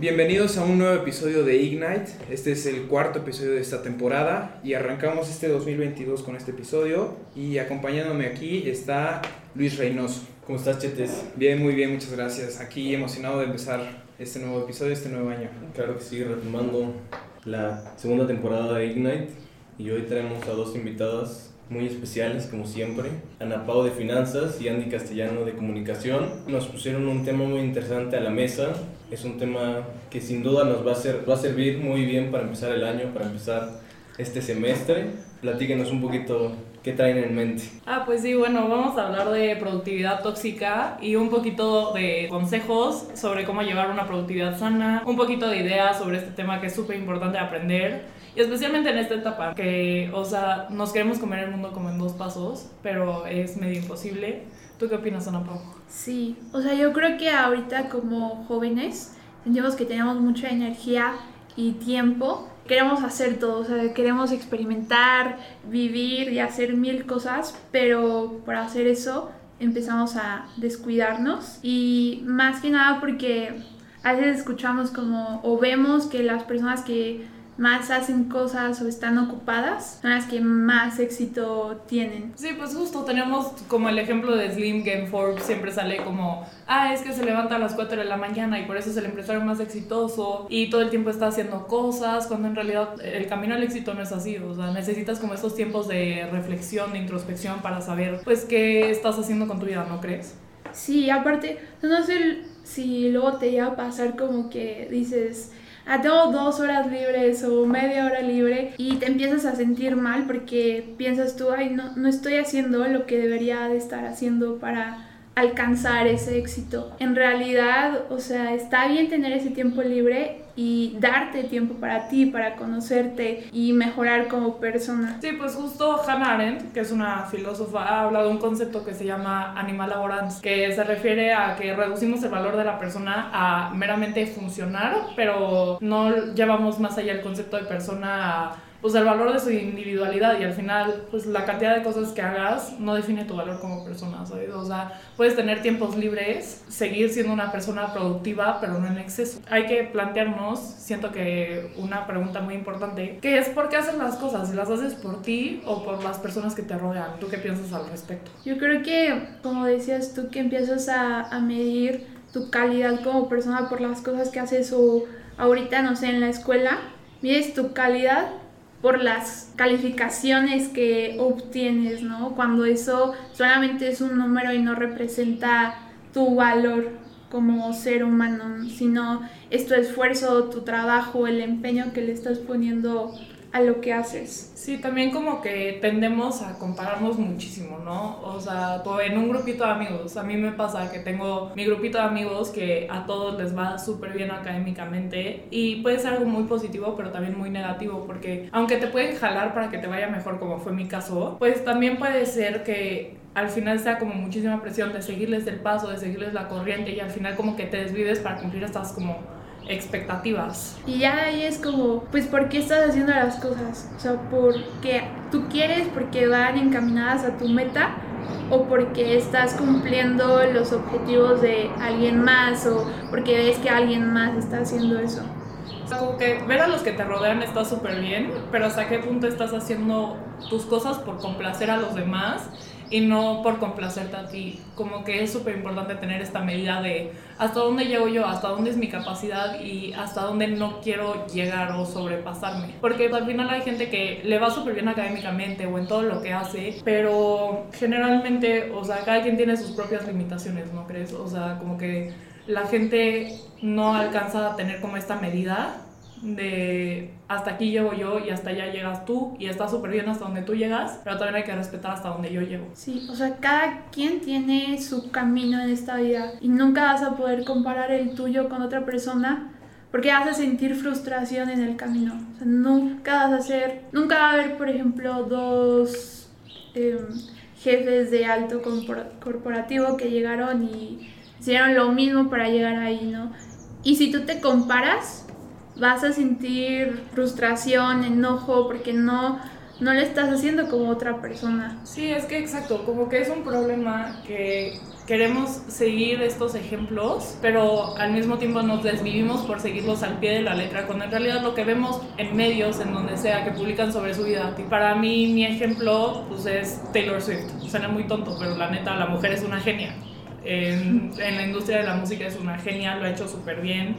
Bienvenidos a un nuevo episodio de Ignite. Este es el cuarto episodio de esta temporada y arrancamos este 2022 con este episodio. Y acompañándome aquí está Luis Reynoso. ¿Cómo estás, Chetes? Bien, muy bien, muchas gracias. Aquí emocionado de empezar este nuevo episodio, este nuevo año. Claro que sí, retomando la segunda temporada de Ignite. Y hoy tenemos a dos invitadas muy especiales, como siempre. Ana Pau de Finanzas y Andy Castellano de Comunicación. Nos pusieron un tema muy interesante a la mesa. Es un tema que sin duda nos va a, ser, va a servir muy bien para empezar el año, para empezar este semestre. Platíquenos un poquito qué traen en mente. Ah, pues sí, bueno, vamos a hablar de productividad tóxica y un poquito de consejos sobre cómo llevar una productividad sana, un poquito de ideas sobre este tema que es súper importante aprender y especialmente en esta etapa, que, o sea, nos queremos comer el mundo como en dos pasos, pero es medio imposible. ¿Tú qué opinas, Ana Pau? Sí, o sea, yo creo que ahorita como jóvenes sentimos que tenemos mucha energía y tiempo. Queremos hacer todo, o sea, queremos experimentar, vivir y hacer mil cosas, pero para hacer eso empezamos a descuidarnos y más que nada porque a veces escuchamos como o vemos que las personas que más hacen cosas o están ocupadas son las que más éxito tienen. Sí, pues justo tenemos como el ejemplo de Slim Game Forbes, siempre sale como, ah, es que se levanta a las 4 de la mañana y por eso es el empresario más exitoso y todo el tiempo está haciendo cosas, cuando en realidad el camino al éxito no es así, o sea, necesitas como estos tiempos de reflexión, de introspección para saber, pues, qué estás haciendo con tu vida, ¿no crees? Sí, aparte, no sé si luego te iba a pasar como que dices, ah, tengo dos horas libres o media hora libre y te empiezas a sentir mal porque piensas tú, ay, no, no estoy haciendo lo que debería de estar haciendo para alcanzar ese éxito. En realidad, o sea, está bien tener ese tiempo libre y darte tiempo para ti, para conocerte y mejorar como persona. Sí, pues justo Hannah Arendt, que es una filósofa, ha hablado de un concepto que se llama animal laborans, que se refiere a que reducimos el valor de la persona a meramente funcionar, pero no llevamos más allá el concepto de persona a pues el valor de su individualidad y al final pues la cantidad de cosas que hagas no define tu valor como persona, ¿sabes? O sea, puedes tener tiempos libres, seguir siendo una persona productiva, pero no en exceso. Hay que plantearnos, siento que una pregunta muy importante, que es por qué haces las cosas, si las haces por ti o por las personas que te rodean. ¿Tú qué piensas al respecto? Yo creo que, como decías tú, que empiezas a, a medir tu calidad como persona por las cosas que haces o ahorita, no sé, en la escuela, mides tu calidad por las calificaciones que obtienes, ¿no? Cuando eso solamente es un número y no representa tu valor como ser humano, sino es tu esfuerzo, tu trabajo, el empeño que le estás poniendo a lo que haces. Sí, también como que tendemos a compararnos muchísimo, ¿no? O sea, en un grupito de amigos, a mí me pasa que tengo mi grupito de amigos que a todos les va súper bien académicamente y puede ser algo muy positivo, pero también muy negativo, porque aunque te pueden jalar para que te vaya mejor, como fue mi caso, pues también puede ser que al final sea como muchísima presión de seguirles el paso, de seguirles la corriente y al final como que te desvides para cumplir estas como expectativas. Y ya ahí es como, pues, ¿por qué estás haciendo las cosas? O sea, porque tú quieres, porque van encaminadas a tu meta o porque estás cumpliendo los objetivos de alguien más o porque ves que alguien más está haciendo eso. Como que ver a los que te rodean está súper bien, pero hasta qué punto estás haciendo tus cosas por complacer a los demás y no por complacerte a ti. Como que es súper importante tener esta medida de hasta dónde llego yo, hasta dónde es mi capacidad y hasta dónde no quiero llegar o sobrepasarme. Porque al final hay gente que le va súper bien académicamente o en todo lo que hace, pero generalmente, o sea, cada quien tiene sus propias limitaciones, ¿no crees? O sea, como que la gente no alcanza a tener como esta medida de hasta aquí llego yo y hasta allá llegas tú y está súper bien hasta donde tú llegas, pero también hay que respetar hasta donde yo llego. Sí, o sea, cada quien tiene su camino en esta vida y nunca vas a poder comparar el tuyo con otra persona porque vas a sentir frustración en el camino. O nunca vas a hacer, nunca va a haber, por ejemplo, dos... Em, jefes de alto corporativo que llegaron y hicieron lo mismo para llegar ahí, ¿no? Y si tú te comparas, vas a sentir frustración, enojo, porque no, no le estás haciendo como otra persona. Sí, es que exacto, como que es un problema que queremos seguir estos ejemplos, pero al mismo tiempo nos desvivimos por seguirlos al pie de la letra, cuando en realidad lo que vemos en medios, en donde sea, que publican sobre su vida. Y para mí, mi ejemplo, pues es Taylor Swift. Suena muy tonto, pero la neta, la mujer es una genia. En, en la industria de la música es una genia, lo ha hecho súper bien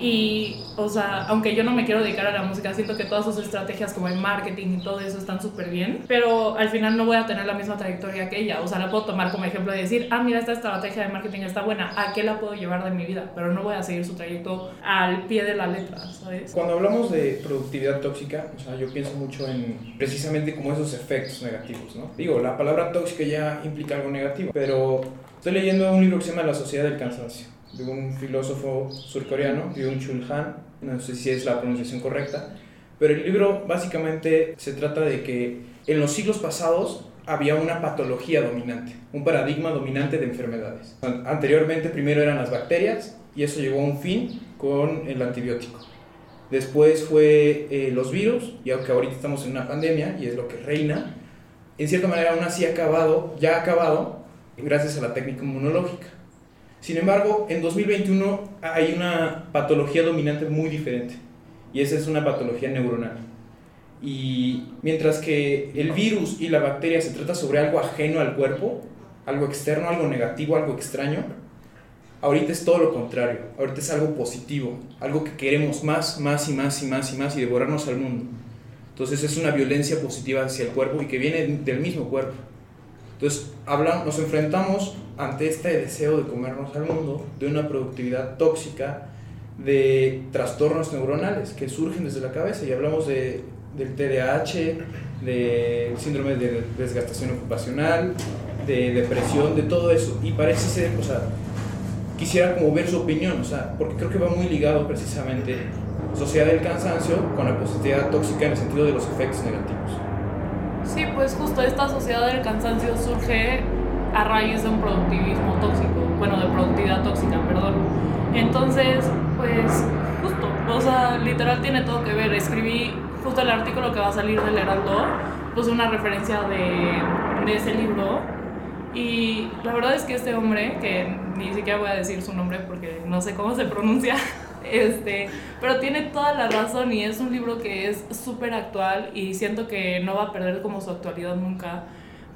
y, o sea, aunque yo no me quiero dedicar a la música, siento que todas sus estrategias como el marketing y todo eso están súper bien, pero al final no voy a tener la misma trayectoria que ella. O sea, la puedo tomar como ejemplo de decir, ah, mira, esta estrategia de marketing está buena, ¿a qué la puedo llevar de mi vida? Pero no voy a seguir su trayecto al pie de la letra, ¿sabes? Cuando hablamos de productividad tóxica, o sea, yo pienso mucho en precisamente como esos efectos negativos, ¿no? Digo, la palabra tóxica ya implica algo negativo, pero estoy leyendo un libro que se llama La Sociedad del Cansancio de un filósofo surcoreano, Byung-Chul Han, no sé si es la pronunciación correcta, pero el libro básicamente se trata de que en los siglos pasados había una patología dominante, un paradigma dominante de enfermedades. Anteriormente primero eran las bacterias y eso llegó a un fin con el antibiótico. Después fue eh, los virus, y aunque ahorita estamos en una pandemia y es lo que reina, en cierta manera aún así ha acabado, ya ha acabado gracias a la técnica inmunológica. Sin embargo, en 2021 hay una patología dominante muy diferente y esa es una patología neuronal. Y mientras que el virus y la bacteria se trata sobre algo ajeno al cuerpo, algo externo, algo negativo, algo extraño, ahorita es todo lo contrario, ahorita es algo positivo, algo que queremos más, más y más y más y más y devorarnos al mundo. Entonces es una violencia positiva hacia el cuerpo y que viene del mismo cuerpo. Entonces habla, nos enfrentamos ante este deseo de comernos al mundo, de una productividad tóxica, de trastornos neuronales que surgen desde la cabeza y hablamos de, del TDAH, de síndrome de desgastación ocupacional, de depresión, de todo eso. Y parece ser, o sea, quisiera como ver su opinión, o sea, porque creo que va muy ligado precisamente sociedad del cansancio con la positividad tóxica en el sentido de los efectos negativos. Pues justo esta sociedad del cansancio surge a raíz de un productivismo tóxico, bueno, de productividad tóxica, perdón. Entonces, pues justo, o sea, literal tiene todo que ver. Escribí justo el artículo que va a salir del Heraldo, pues una referencia de, de ese libro. Y la verdad es que este hombre, que ni siquiera voy a decir su nombre porque no sé cómo se pronuncia, este, pero tiene toda la razón y es un libro que es súper actual y siento que no va a perder como su actualidad nunca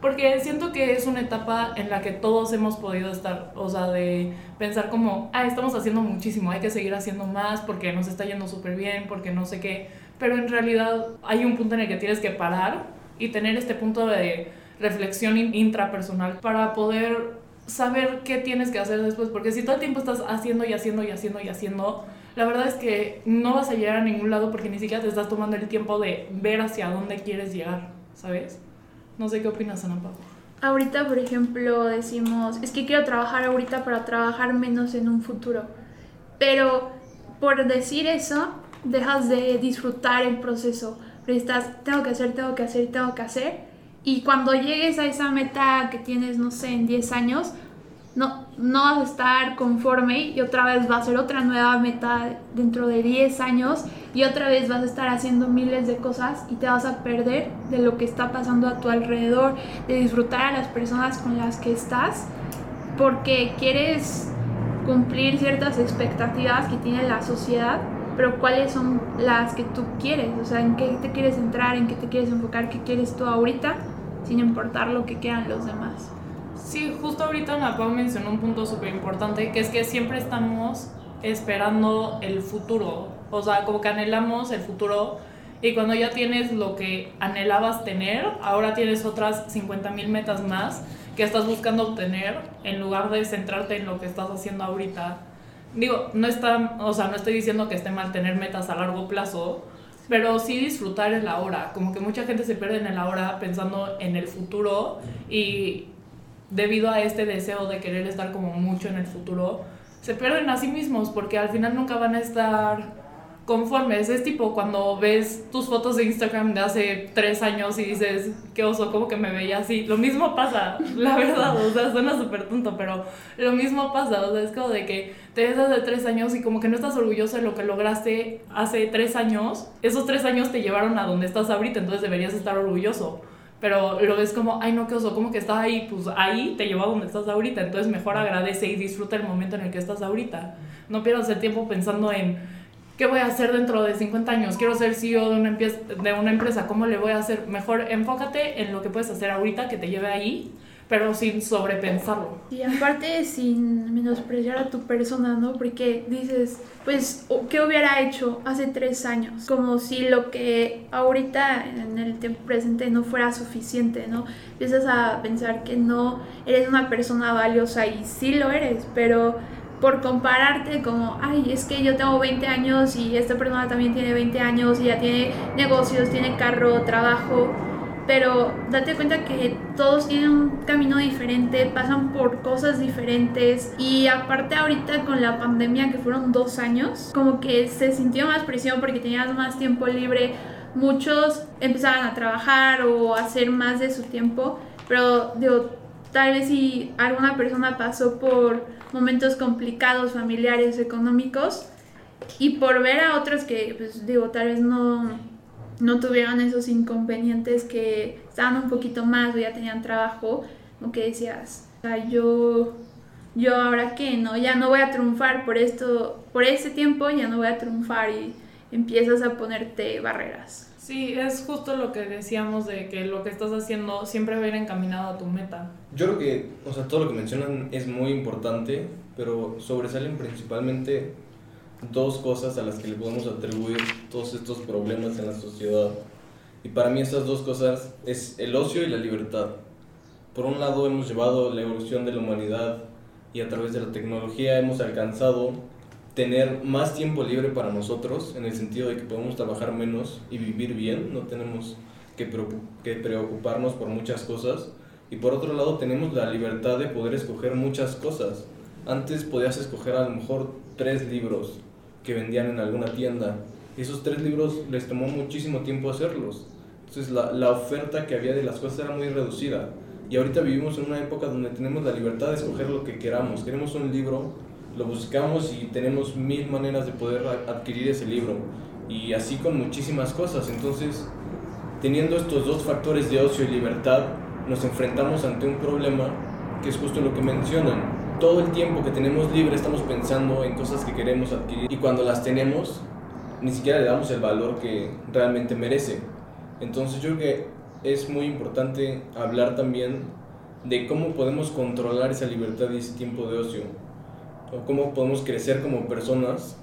porque siento que es una etapa en la que todos hemos podido estar, o sea, de pensar como, ah, estamos haciendo muchísimo, hay que seguir haciendo más porque nos está yendo súper bien, porque no sé qué, pero en realidad hay un punto en el que tienes que parar y tener este punto de reflexión intrapersonal para poder saber qué tienes que hacer después, porque si todo el tiempo estás haciendo y haciendo y haciendo y haciendo, la verdad es que no vas a llegar a ningún lado porque ni siquiera te estás tomando el tiempo de ver hacia dónde quieres llegar, ¿sabes? No sé qué opinas, Ana Pablo. Ahorita, por ejemplo, decimos, es que quiero trabajar ahorita para trabajar menos en un futuro. Pero por decir eso, dejas de disfrutar el proceso. Pero estás, tengo que hacer, tengo que hacer, tengo que hacer. Y cuando llegues a esa meta que tienes, no sé, en 10 años, no, no vas a estar conforme y otra vez va a ser otra nueva meta dentro de 10 años y otra vez vas a estar haciendo miles de cosas y te vas a perder de lo que está pasando a tu alrededor, de disfrutar a las personas con las que estás, porque quieres cumplir ciertas expectativas que tiene la sociedad, pero cuáles son las que tú quieres, o sea, en qué te quieres entrar, en qué te quieres enfocar, qué quieres tú ahorita, sin importar lo que quieran los demás. Sí, justo ahorita Ana Pau mencionó un punto súper importante, que es que siempre estamos esperando el futuro, o sea, como que anhelamos el futuro y cuando ya tienes lo que anhelabas tener, ahora tienes otras 50 mil metas más que estás buscando obtener en lugar de centrarte en lo que estás haciendo ahorita. Digo, no está, o sea, no estoy diciendo que esté mal tener metas a largo plazo, pero sí disfrutar el ahora. Como que mucha gente se pierde en el ahora pensando en el futuro y debido a este deseo de querer estar como mucho en el futuro, se pierden a sí mismos porque al final nunca van a estar conformes. Es tipo cuando ves tus fotos de Instagram de hace tres años y dices, qué oso, como que me veía así. Lo mismo pasa, la verdad, o sea, suena súper tonto, pero lo mismo pasa, o sea, es como de que te ves hace tres años y como que no estás orgulloso de lo que lograste hace tres años. Esos tres años te llevaron a donde estás ahorita, entonces deberías estar orgulloso. Pero lo ves como, ay no, qué oso, como que estás ahí, pues ahí te lleva a donde estás ahorita. Entonces mejor agradece y disfruta el momento en el que estás ahorita. No pierdas el tiempo pensando en ¿Qué voy a hacer dentro de 50 años? Quiero ser CEO de una, empresa, de una empresa. ¿Cómo le voy a hacer? Mejor enfócate en lo que puedes hacer ahorita que te lleve ahí, pero sin sobrepensarlo. Y aparte sin menospreciar a tu persona, ¿no? Porque dices, pues, ¿qué hubiera hecho hace tres años? Como si lo que ahorita en el tiempo presente no fuera suficiente, ¿no? Empiezas a pensar que no eres una persona valiosa y sí lo eres, pero por compararte como, ay, es que yo tengo 20 años y esta persona también tiene 20 años y ya tiene negocios, tiene carro, trabajo, pero date cuenta que todos tienen un camino diferente, pasan por cosas diferentes y aparte ahorita con la pandemia que fueron dos años, como que se sintió más presión porque tenías más tiempo libre, muchos empezaban a trabajar o a hacer más de su tiempo, pero digo, tal vez si alguna persona pasó por momentos complicados, familiares, económicos, y por ver a otros que, pues digo, tal vez no, no tuvieron esos inconvenientes, que estaban un poquito más o ya tenían trabajo, como que decías, o sea, yo, yo ahora qué, ¿no? Ya no voy a triunfar por esto, por ese tiempo ya no voy a triunfar y empiezas a ponerte barreras. Sí, es justo lo que decíamos de que lo que estás haciendo siempre va a ir encaminado a tu meta. Yo creo que, o sea, todo lo que mencionan es muy importante, pero sobresalen principalmente dos cosas a las que le podemos atribuir todos estos problemas en la sociedad. Y para mí estas dos cosas es el ocio y la libertad. Por un lado hemos llevado la evolución de la humanidad y a través de la tecnología hemos alcanzado tener más tiempo libre para nosotros, en el sentido de que podemos trabajar menos y vivir bien, no tenemos que preocuparnos por muchas cosas. Y por otro lado tenemos la libertad de poder escoger muchas cosas. Antes podías escoger a lo mejor tres libros que vendían en alguna tienda. Esos tres libros les tomó muchísimo tiempo hacerlos. Entonces la, la oferta que había de las cosas era muy reducida. Y ahorita vivimos en una época donde tenemos la libertad de escoger lo que queramos. Queremos un libro, lo buscamos y tenemos mil maneras de poder adquirir ese libro. Y así con muchísimas cosas. Entonces, teniendo estos dos factores de ocio y libertad, nos enfrentamos ante un problema que es justo lo que mencionan. Todo el tiempo que tenemos libre estamos pensando en cosas que queremos adquirir y cuando las tenemos ni siquiera le damos el valor que realmente merece. Entonces yo creo que es muy importante hablar también de cómo podemos controlar esa libertad y ese tiempo de ocio cómo podemos crecer como personas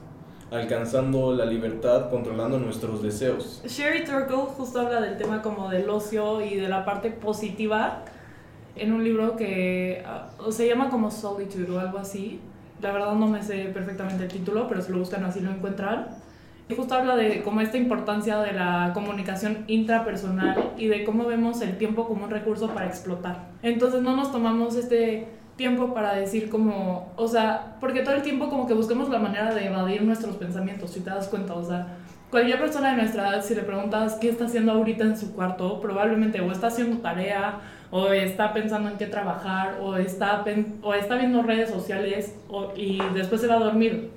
alcanzando la libertad, controlando nuestros deseos. Sherry Turkle justo habla del tema como del ocio y de la parte positiva en un libro que ah, se llama como Solitude o algo así. La verdad no me sé perfectamente el título, pero si lo buscan así lo encuentran. Y justo habla de como esta importancia de la comunicación intrapersonal y de cómo vemos el tiempo como un recurso para explotar. Entonces no nos tomamos este tiempo para decir como, o sea, porque todo el tiempo como que buscamos la manera de evadir nuestros pensamientos, si te das cuenta, o sea, cualquier persona de nuestra edad, si le preguntas qué está haciendo ahorita en su cuarto, probablemente o está haciendo tarea, o está pensando en qué trabajar, o está, o está viendo redes sociales, o, y después se va a dormir.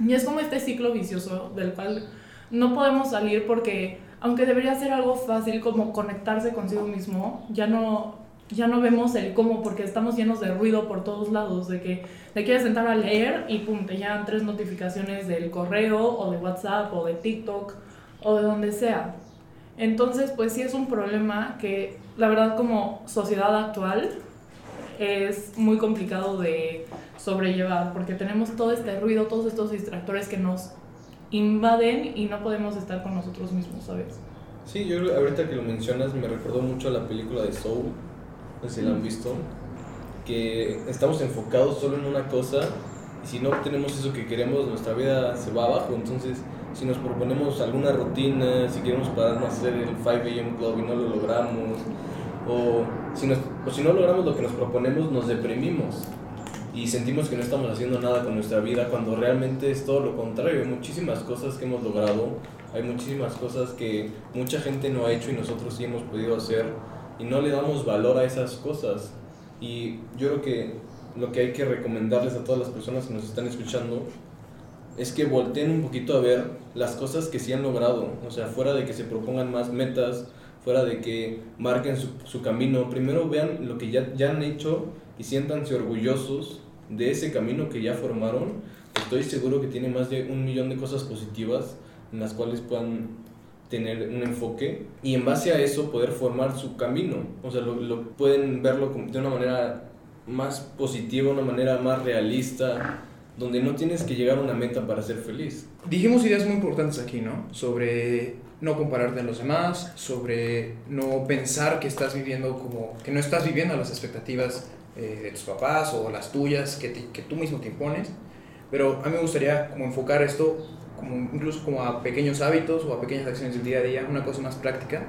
Y es como este ciclo vicioso del cual no podemos salir porque, aunque debería ser algo fácil como conectarse consigo mismo, ya no, ya no vemos el cómo porque estamos llenos de ruido por todos lados, de que te quieres sentar a leer y pum, te llegan tres notificaciones del correo o de WhatsApp o de TikTok o de donde sea. Entonces, pues sí es un problema que la verdad como sociedad actual es muy complicado de sobrellevar porque tenemos todo este ruido, todos estos distractores que nos invaden y no podemos estar con nosotros mismos, ¿sabes? Sí, yo ahorita que lo mencionas me recordó mucho a la película de Soul, no sé si la han visto, que estamos enfocados solo en una cosa y si no obtenemos eso que queremos, nuestra vida se va abajo. Entonces, si nos proponemos alguna rutina, si queremos pararnos a hacer el 5 a.m. club y no lo logramos, o si, o si no logramos lo que nos proponemos, nos deprimimos. y sentimos que no estamos haciendo nada con nuestra vida cuando realmente es todo lo contrario. Hay muchísimas cosas que hemos logrado, hay muchísimas cosas que mucha gente no ha hecho y nosotros sí hemos podido hacer y no le damos valor a esas cosas. Y yo creo que lo que hay que recomendarles a todas las personas que nos están escuchando es que volteen un poquito a ver las cosas que sí han logrado, o sea, fuera de que se propongan más metas, fuera de que marquen su, camino, primero vean lo que ya, ya han hecho y siéntanse orgullosos de ese camino que ya formaron. Estoy seguro que tiene más de un millón de cosas positivas en las cuales puedan tener un enfoque y en base a eso poder formar su camino. O sea, lo, lo pueden verlo de una manera más positiva, una manera más realista, donde no tienes que llegar a una meta para ser feliz. Dijimos ideas muy importantes aquí, ¿no? Sobre no compararte a los demás, sobre no pensar que estás viviendo como, que no estás viviendo las expectativas eh, de tus papás o las tuyas que, te, que tú mismo te impones. Pero a mí me gustaría como enfocar esto como incluso como a pequeños hábitos o a pequeñas acciones del día a día, una cosa más práctica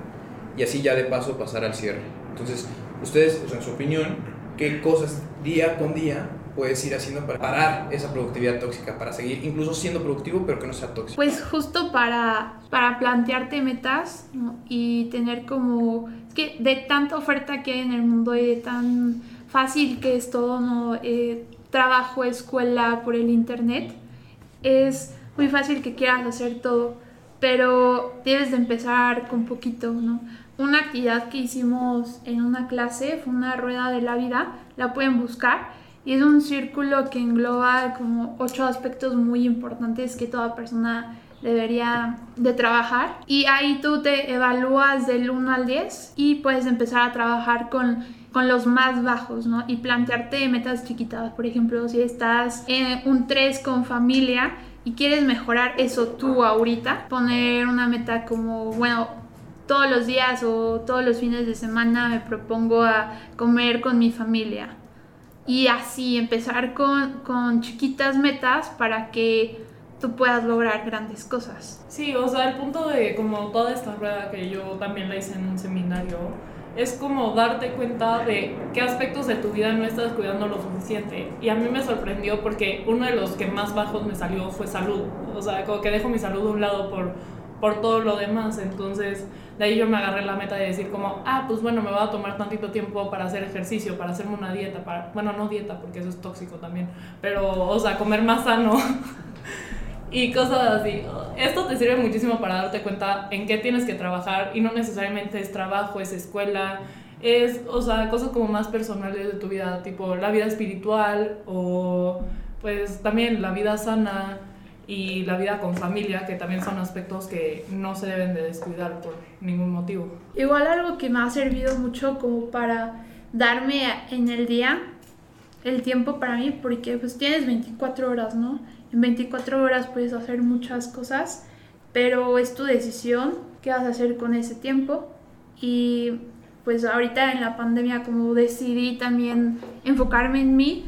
y así ya de paso pasar al cierre. Entonces, ustedes, en su opinión, ¿qué cosas día con día puedes ir haciendo para parar esa productividad tóxica, para seguir incluso siendo productivo pero que no sea tóxico? Pues justo para, para plantearte metas y tener como... Es que de tanta oferta que hay en el mundo y de tan fácil que es todo, ¿no? Eh, trabajo, escuela por el internet, es muy fácil que quieras hacer todo, pero debes de empezar con poquito, ¿no? Una actividad que hicimos en una clase fue una rueda de la vida, la pueden buscar, y es un círculo que engloba como ocho aspectos muy importantes que toda persona debería de trabajar. Y ahí tú te evalúas del 1 al 10 y puedes empezar a trabajar con con los más bajos, ¿no? Y plantearte metas chiquitas. Por ejemplo, si estás en un 3 con familia y quieres mejorar eso tú ahorita, poner una meta como, bueno, todos los días o todos los fines de semana me propongo a comer con mi familia. Y así empezar con, con chiquitas metas para que tú puedas lograr grandes cosas. Sí, o sea, el punto de como toda esta rueda que yo también la hice en un seminario, es como darte cuenta de qué aspectos de tu vida no estás cuidando lo suficiente. Y a mí me sorprendió porque uno de los que más bajos me salió fue salud. O sea, como que dejo mi salud a un lado por, por todo lo demás. Entonces, de ahí yo me agarré la meta de decir como, ah, pues bueno, me va a tomar tantito tiempo para hacer ejercicio, para hacerme una dieta, para, bueno, no dieta porque eso es tóxico también, pero, o sea, comer más sano. y cosas así. Esto te sirve muchísimo para darte cuenta en qué tienes que trabajar y no necesariamente es trabajo, es escuela, es, o sea, cosas como más personales de tu vida, tipo la vida espiritual o pues también la vida sana y la vida con familia, que también son aspectos que no se deben de descuidar por ningún motivo. Igual algo que me ha servido mucho como para darme en el día el tiempo para mí, porque pues tienes 24 horas, ¿no? En 24 horas puedes hacer muchas cosas, pero es tu decisión qué vas a hacer con ese tiempo. Y pues ahorita en la pandemia como decidí también enfocarme en mí,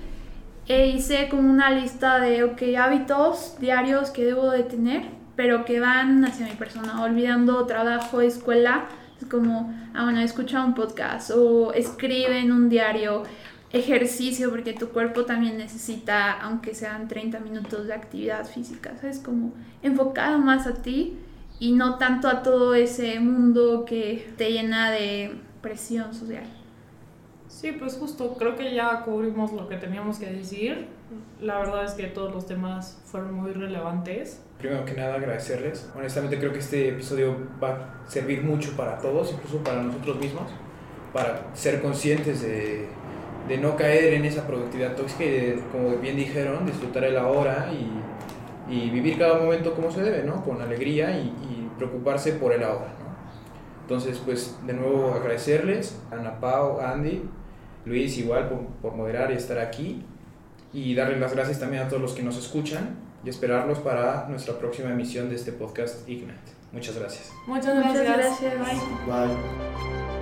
e hice como una lista de okay, hábitos diarios que debo de tener, pero que van hacia mi persona, olvidando trabajo, escuela. Es como, ah, bueno, escucha un podcast o escribe en un diario ejercicio, porque tu cuerpo también necesita, aunque sean 30 minutos de actividad física, ¿sabes? Como enfocado más a ti y no tanto a todo ese mundo que te llena de presión social. Sí, pues justo, creo que ya cubrimos lo que teníamos que decir. La verdad es que todos los temas fueron muy relevantes. Primero que nada, agradecerles. Honestamente creo que este episodio va a servir mucho para todos, incluso para nosotros mismos, para ser conscientes de de no caer en esa productividad tóxica y de, como bien dijeron, disfrutar el ahora y, y vivir cada momento como se debe, ¿no? Con alegría y, y preocuparse por el ahora, ¿no? Entonces, pues, de nuevo agradecerles a Ana Pau, a Andy, Luis igual por, por moderar y estar aquí y darles las gracias también a todos los que nos escuchan y esperarlos para nuestra próxima emisión de este podcast Ignite. Muchas gracias. Muchas gracias. Muchas gracias. Bye. Bye.